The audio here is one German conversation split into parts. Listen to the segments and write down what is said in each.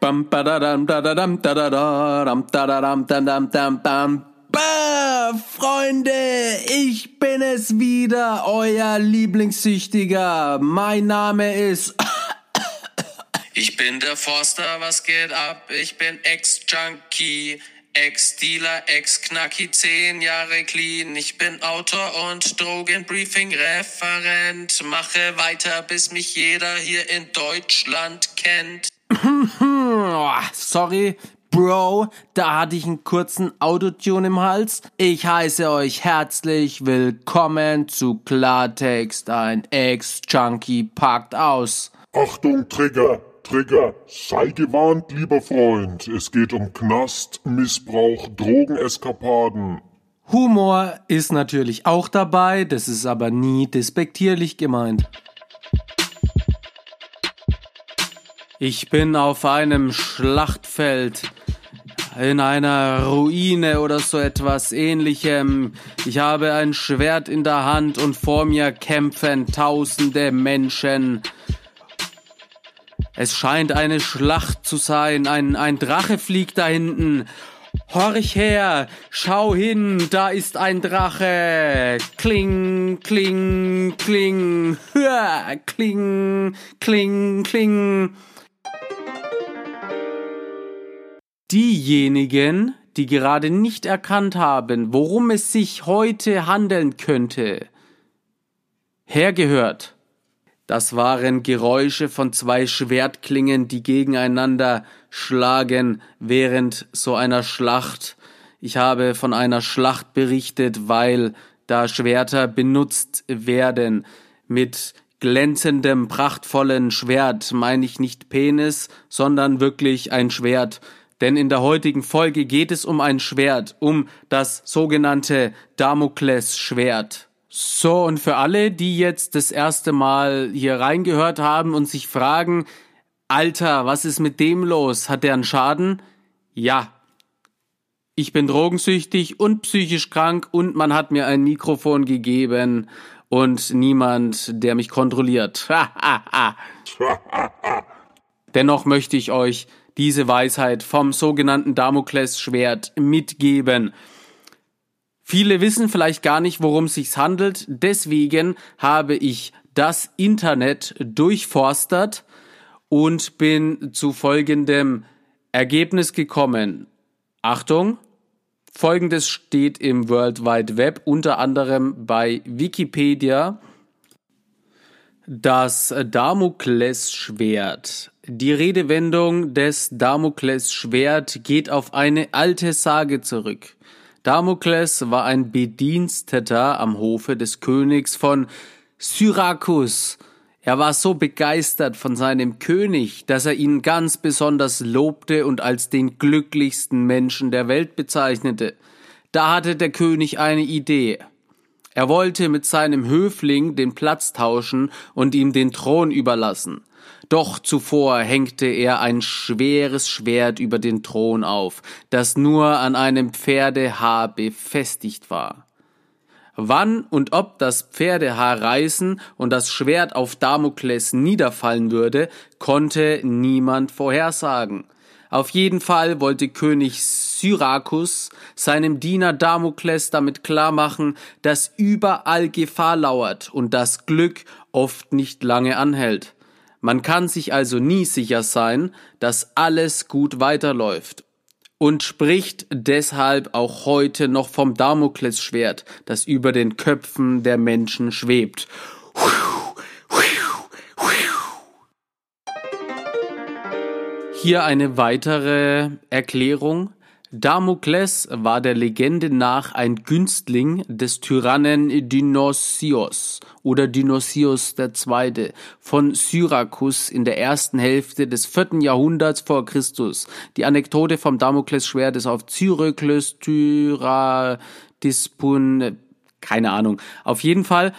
Bam, badadam, dadadam, dadadam, dadadam, dadam, dam, dam. Bah, Freunde, ich bin es wieder, euer Lieblingssüchtiger. Mein Name ist Ich bin der Forster, was geht ab? Ich bin Ex-Junkie, Ex-Dealer, Ex-Knacki, zehn Jahre clean. Ich bin Autor und Drogenbriefing-Referent. Mache weiter, bis mich jeder hier in Deutschland kennt. Oh, sorry, Bro, da hatte ich einen kurzen Autotune im Hals. Ich heiße euch herzlich willkommen zu Klartext. Ein Ex-Junkie packt aus. Achtung, Trigger, Trigger, sei gewarnt, lieber Freund. Es geht um Knast, Missbrauch, Drogeneskapaden. Humor ist natürlich auch dabei, das ist aber nie despektierlich gemeint. Ich bin auf einem Schlachtfeld, in einer Ruine oder so etwas ähnlichem. Ich habe ein Schwert in der Hand und vor mir kämpfen tausende Menschen. Es scheint eine Schlacht zu sein. Ein, ein Drache fliegt da hinten. Horch her, schau hin, da ist ein Drache. Kling, kling, kling. Hua, kling, kling, kling. Diejenigen, die gerade nicht erkannt haben, worum es sich heute handeln könnte, hergehört. Das waren Geräusche von zwei Schwertklingen, die gegeneinander schlagen während so einer Schlacht. Ich habe von einer Schlacht berichtet, weil da Schwerter benutzt werden. Mit glänzendem, prachtvollen Schwert meine ich nicht Penis, sondern wirklich ein Schwert. Denn in der heutigen Folge geht es um ein Schwert, um das sogenannte Damoklesschwert. So, und für alle, die jetzt das erste Mal hier reingehört haben und sich fragen, Alter, was ist mit dem los? Hat der einen Schaden? Ja. Ich bin drogensüchtig und psychisch krank und man hat mir ein Mikrofon gegeben und niemand, der mich kontrolliert. Dennoch möchte ich euch diese Weisheit vom sogenannten Damoklesschwert mitgeben. Viele wissen vielleicht gar nicht, worum es sich handelt, deswegen habe ich das Internet durchforstert und bin zu folgendem Ergebnis gekommen. Achtung, folgendes steht im World Wide Web, unter anderem bei Wikipedia. Das Damoklesschwert die Redewendung des Damoklesschwert geht auf eine alte Sage zurück. Damokles war ein Bediensteter am Hofe des Königs von Syrakus. Er war so begeistert von seinem König, dass er ihn ganz besonders lobte und als den glücklichsten Menschen der Welt bezeichnete. Da hatte der König eine Idee. Er wollte mit seinem Höfling den Platz tauschen und ihm den Thron überlassen. Doch zuvor hängte er ein schweres Schwert über den Thron auf, das nur an einem Pferdehaar befestigt war. Wann und ob das Pferdehaar reißen und das Schwert auf Damokles niederfallen würde, konnte niemand vorhersagen. Auf jeden Fall wollte König Syrakus seinem Diener Damokles damit klarmachen, dass überall Gefahr lauert und das Glück oft nicht lange anhält. Man kann sich also nie sicher sein, dass alles gut weiterläuft und spricht deshalb auch heute noch vom Damoklesschwert, das über den Köpfen der Menschen schwebt. Hier eine weitere Erklärung. Damokles war der Legende nach ein Günstling des Tyrannen Dynosios oder Dynosios II. von Syrakus in der ersten Hälfte des vierten Jahrhunderts vor Christus. Die Anekdote vom Damoklesschwert ist auf Cyröklus Tyra Dispun, keine Ahnung. Auf jeden Fall,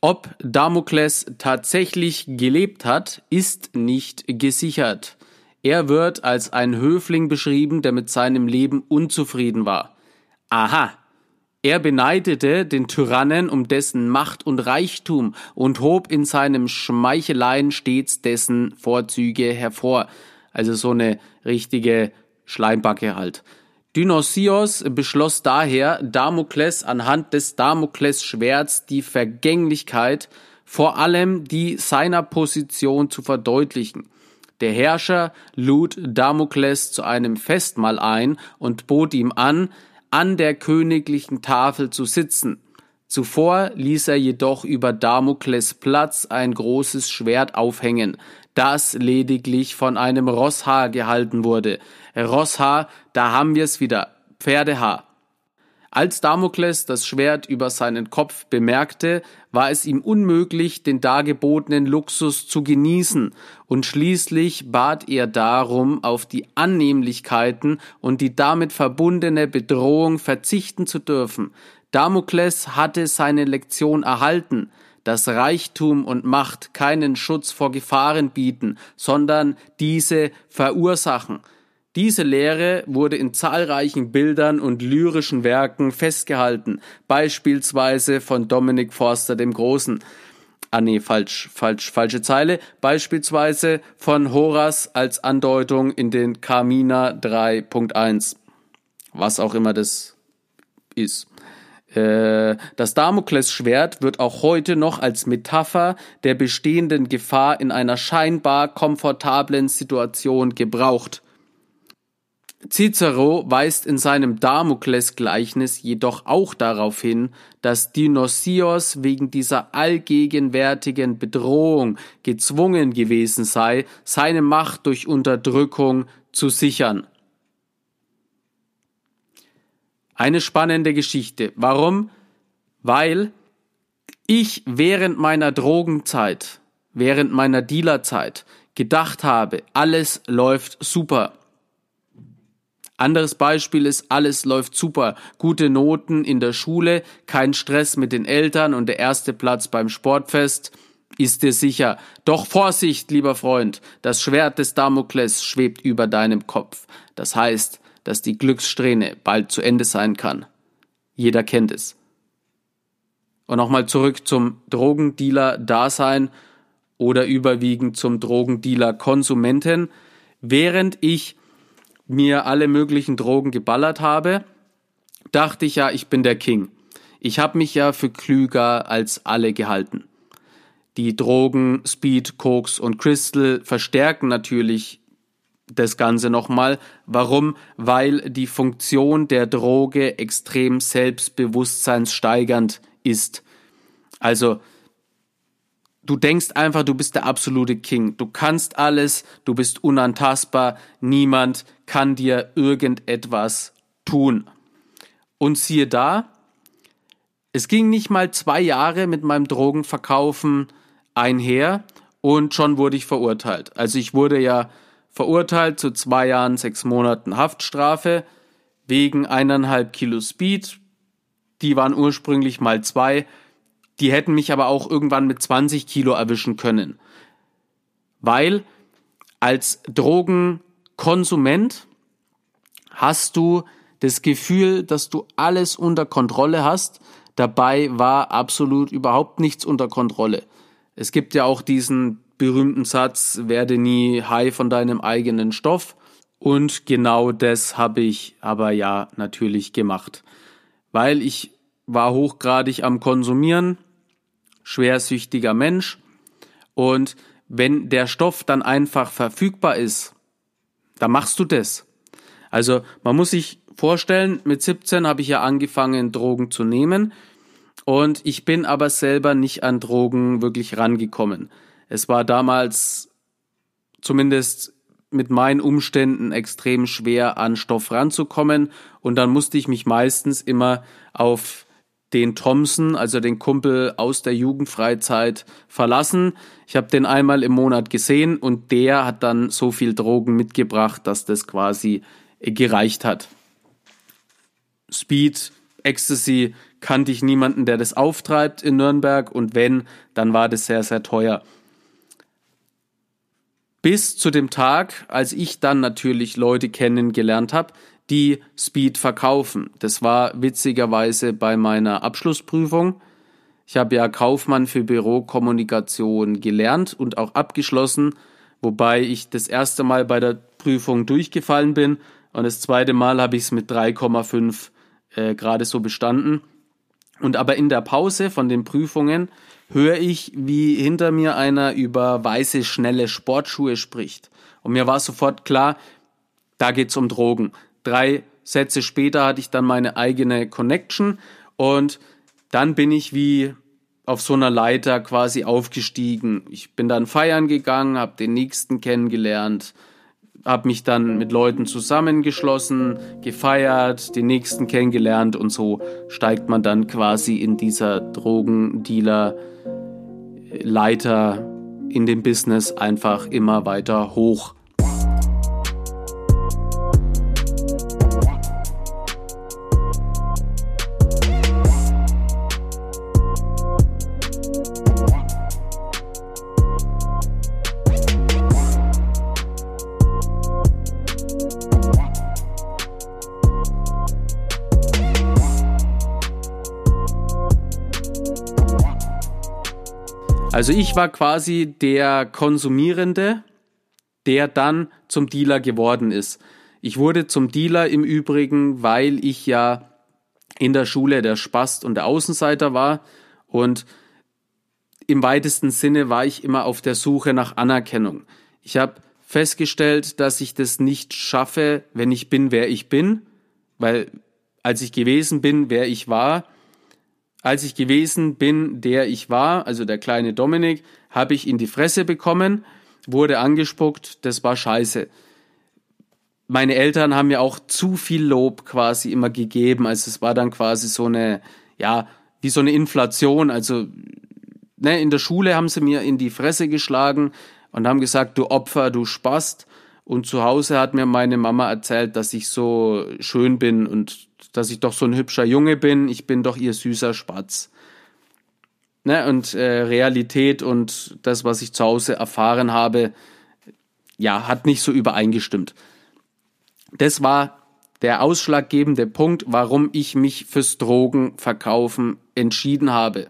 ob Damokles tatsächlich gelebt hat, ist nicht gesichert. Er wird als ein Höfling beschrieben, der mit seinem Leben unzufrieden war. Aha. Er beneidete den Tyrannen um dessen Macht und Reichtum und hob in seinem Schmeicheleien stets dessen Vorzüge hervor. Also so eine richtige Schleimbacke halt. Dynosios beschloss daher, Damokles anhand des Damokles-Schwerts die Vergänglichkeit, vor allem die seiner Position zu verdeutlichen. Der Herrscher lud Damokles zu einem Festmahl ein und bot ihm an, an der königlichen Tafel zu sitzen. Zuvor ließ er jedoch über Damokles Platz ein großes Schwert aufhängen, das lediglich von einem Rosshaar gehalten wurde. Rosshaar, da haben wir es wieder, Pferdehaar. Als Damokles das Schwert über seinen Kopf bemerkte, war es ihm unmöglich, den dargebotenen Luxus zu genießen, und schließlich bat er darum, auf die Annehmlichkeiten und die damit verbundene Bedrohung verzichten zu dürfen. Damokles hatte seine Lektion erhalten, dass Reichtum und Macht keinen Schutz vor Gefahren bieten, sondern diese verursachen. Diese Lehre wurde in zahlreichen Bildern und lyrischen Werken festgehalten, beispielsweise von Dominic Forster dem Großen. Ah nee, falsch, falsch, falsche Zeile. Beispielsweise von Horaz als Andeutung in den Carmina 3.1. Was auch immer das ist. Äh, das Damoklesschwert wird auch heute noch als Metapher der bestehenden Gefahr in einer scheinbar komfortablen Situation gebraucht. Cicero weist in seinem Damokles-Gleichnis jedoch auch darauf hin, dass Dionysios wegen dieser allgegenwärtigen Bedrohung gezwungen gewesen sei, seine Macht durch Unterdrückung zu sichern. Eine spannende Geschichte. Warum? Weil ich während meiner Drogenzeit, während meiner Dealerzeit gedacht habe, alles läuft super. Anderes Beispiel ist, alles läuft super, gute Noten in der Schule, kein Stress mit den Eltern und der erste Platz beim Sportfest ist dir sicher. Doch Vorsicht, lieber Freund, das Schwert des Damokles schwebt über deinem Kopf. Das heißt, dass die Glückssträhne bald zu Ende sein kann. Jeder kennt es. Und nochmal zurück zum Drogendealer-Dasein oder überwiegend zum Drogendealer-Konsumenten. Während ich mir alle möglichen Drogen geballert habe, dachte ich ja, ich bin der King. Ich habe mich ja für klüger als alle gehalten. Die Drogen Speed, Koks und Crystal verstärken natürlich das Ganze nochmal. Warum? Weil die Funktion der Droge extrem selbstbewusstseinssteigernd ist. Also Du denkst einfach, du bist der absolute King. Du kannst alles, du bist unantastbar, niemand kann dir irgendetwas tun. Und siehe da, es ging nicht mal zwei Jahre mit meinem Drogenverkaufen einher und schon wurde ich verurteilt. Also ich wurde ja verurteilt zu zwei Jahren, sechs Monaten Haftstrafe wegen eineinhalb Kilo Speed. Die waren ursprünglich mal zwei die hätten mich aber auch irgendwann mit 20 Kilo erwischen können. Weil als Drogenkonsument hast du das Gefühl, dass du alles unter Kontrolle hast. Dabei war absolut überhaupt nichts unter Kontrolle. Es gibt ja auch diesen berühmten Satz, werde nie high von deinem eigenen Stoff. Und genau das habe ich aber ja natürlich gemacht. Weil ich war hochgradig am Konsumieren, schwersüchtiger Mensch. Und wenn der Stoff dann einfach verfügbar ist, dann machst du das. Also man muss sich vorstellen, mit 17 habe ich ja angefangen, Drogen zu nehmen. Und ich bin aber selber nicht an Drogen wirklich rangekommen. Es war damals zumindest mit meinen Umständen extrem schwer an Stoff ranzukommen und dann musste ich mich meistens immer auf den Thompson, also den Kumpel aus der Jugendfreizeit, verlassen. Ich habe den einmal im Monat gesehen und der hat dann so viel Drogen mitgebracht, dass das quasi gereicht hat. Speed, Ecstasy kannte ich niemanden, der das auftreibt in Nürnberg und wenn, dann war das sehr, sehr teuer. Bis zu dem Tag, als ich dann natürlich Leute kennengelernt habe, die Speed verkaufen. Das war witzigerweise bei meiner Abschlussprüfung. Ich habe ja Kaufmann für Bürokommunikation gelernt und auch abgeschlossen, wobei ich das erste Mal bei der Prüfung durchgefallen bin und das zweite Mal habe ich es mit 3,5 äh, gerade so bestanden. Und aber in der Pause von den Prüfungen höre ich, wie hinter mir einer über weiße, schnelle Sportschuhe spricht. Und mir war sofort klar, da geht's um Drogen. Drei Sätze später hatte ich dann meine eigene Connection und dann bin ich wie auf so einer Leiter quasi aufgestiegen. Ich bin dann feiern gegangen, habe den nächsten kennengelernt, habe mich dann mit Leuten zusammengeschlossen, gefeiert, den nächsten kennengelernt und so steigt man dann quasi in dieser Drogendealer-Leiter in dem Business einfach immer weiter hoch. Also ich war quasi der Konsumierende, der dann zum Dealer geworden ist. Ich wurde zum Dealer im Übrigen, weil ich ja in der Schule der Spast und der Außenseiter war und im weitesten Sinne war ich immer auf der Suche nach Anerkennung. Ich habe festgestellt, dass ich das nicht schaffe, wenn ich bin, wer ich bin, weil als ich gewesen bin, wer ich war, als ich gewesen bin, der ich war, also der kleine Dominik, habe ich in die Fresse bekommen, wurde angespuckt, das war scheiße. Meine Eltern haben mir auch zu viel Lob quasi immer gegeben, also es war dann quasi so eine, ja, wie so eine Inflation, also ne, in der Schule haben sie mir in die Fresse geschlagen und haben gesagt, du Opfer, du Spast. Und zu Hause hat mir meine Mama erzählt, dass ich so schön bin und dass ich doch so ein hübscher Junge bin, ich bin doch ihr süßer Spatz. Ne? Und äh, Realität und das, was ich zu Hause erfahren habe, ja, hat nicht so übereingestimmt. Das war der ausschlaggebende Punkt, warum ich mich fürs Drogenverkaufen entschieden habe.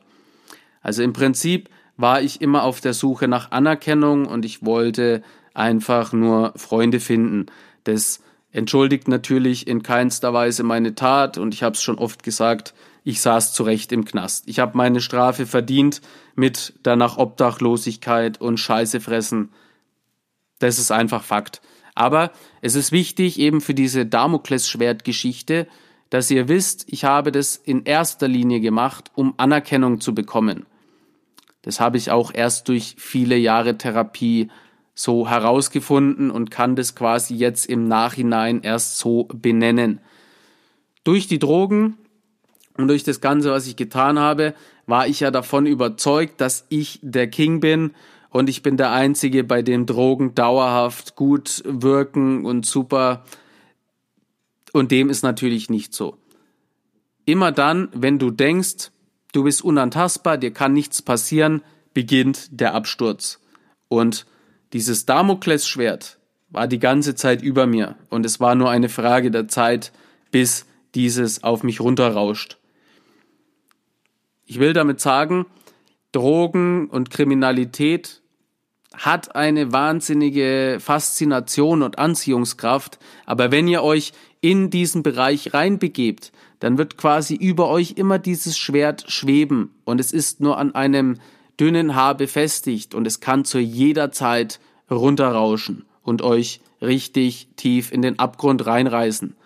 Also im Prinzip war ich immer auf der Suche nach Anerkennung und ich wollte einfach nur Freunde finden. Das entschuldigt natürlich in keinster Weise meine Tat und ich habe es schon oft gesagt, ich saß zu Recht im Knast. Ich habe meine Strafe verdient mit danach Obdachlosigkeit und Scheiße fressen. Das ist einfach Fakt. Aber es ist wichtig eben für diese Damoklesschwertgeschichte, dass ihr wisst, ich habe das in erster Linie gemacht, um Anerkennung zu bekommen. Das habe ich auch erst durch viele Jahre Therapie so herausgefunden und kann das quasi jetzt im Nachhinein erst so benennen. Durch die Drogen und durch das Ganze, was ich getan habe, war ich ja davon überzeugt, dass ich der King bin und ich bin der Einzige, bei dem Drogen dauerhaft gut wirken und super. Und dem ist natürlich nicht so. Immer dann, wenn du denkst, du bist unantastbar, dir kann nichts passieren, beginnt der Absturz. Und dieses Damoklesschwert war die ganze Zeit über mir und es war nur eine Frage der Zeit, bis dieses auf mich runterrauscht. Ich will damit sagen, Drogen und Kriminalität hat eine wahnsinnige Faszination und Anziehungskraft, aber wenn ihr euch in diesen Bereich reinbegebt, dann wird quasi über euch immer dieses Schwert schweben und es ist nur an einem dünnen Haar befestigt und es kann zu jeder Zeit runterrauschen und euch richtig tief in den Abgrund reinreißen.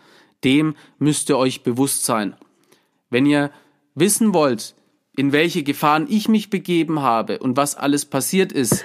Dem müsst ihr euch bewusst sein. Wenn ihr wissen wollt, in welche Gefahren ich mich begeben habe und was alles passiert ist,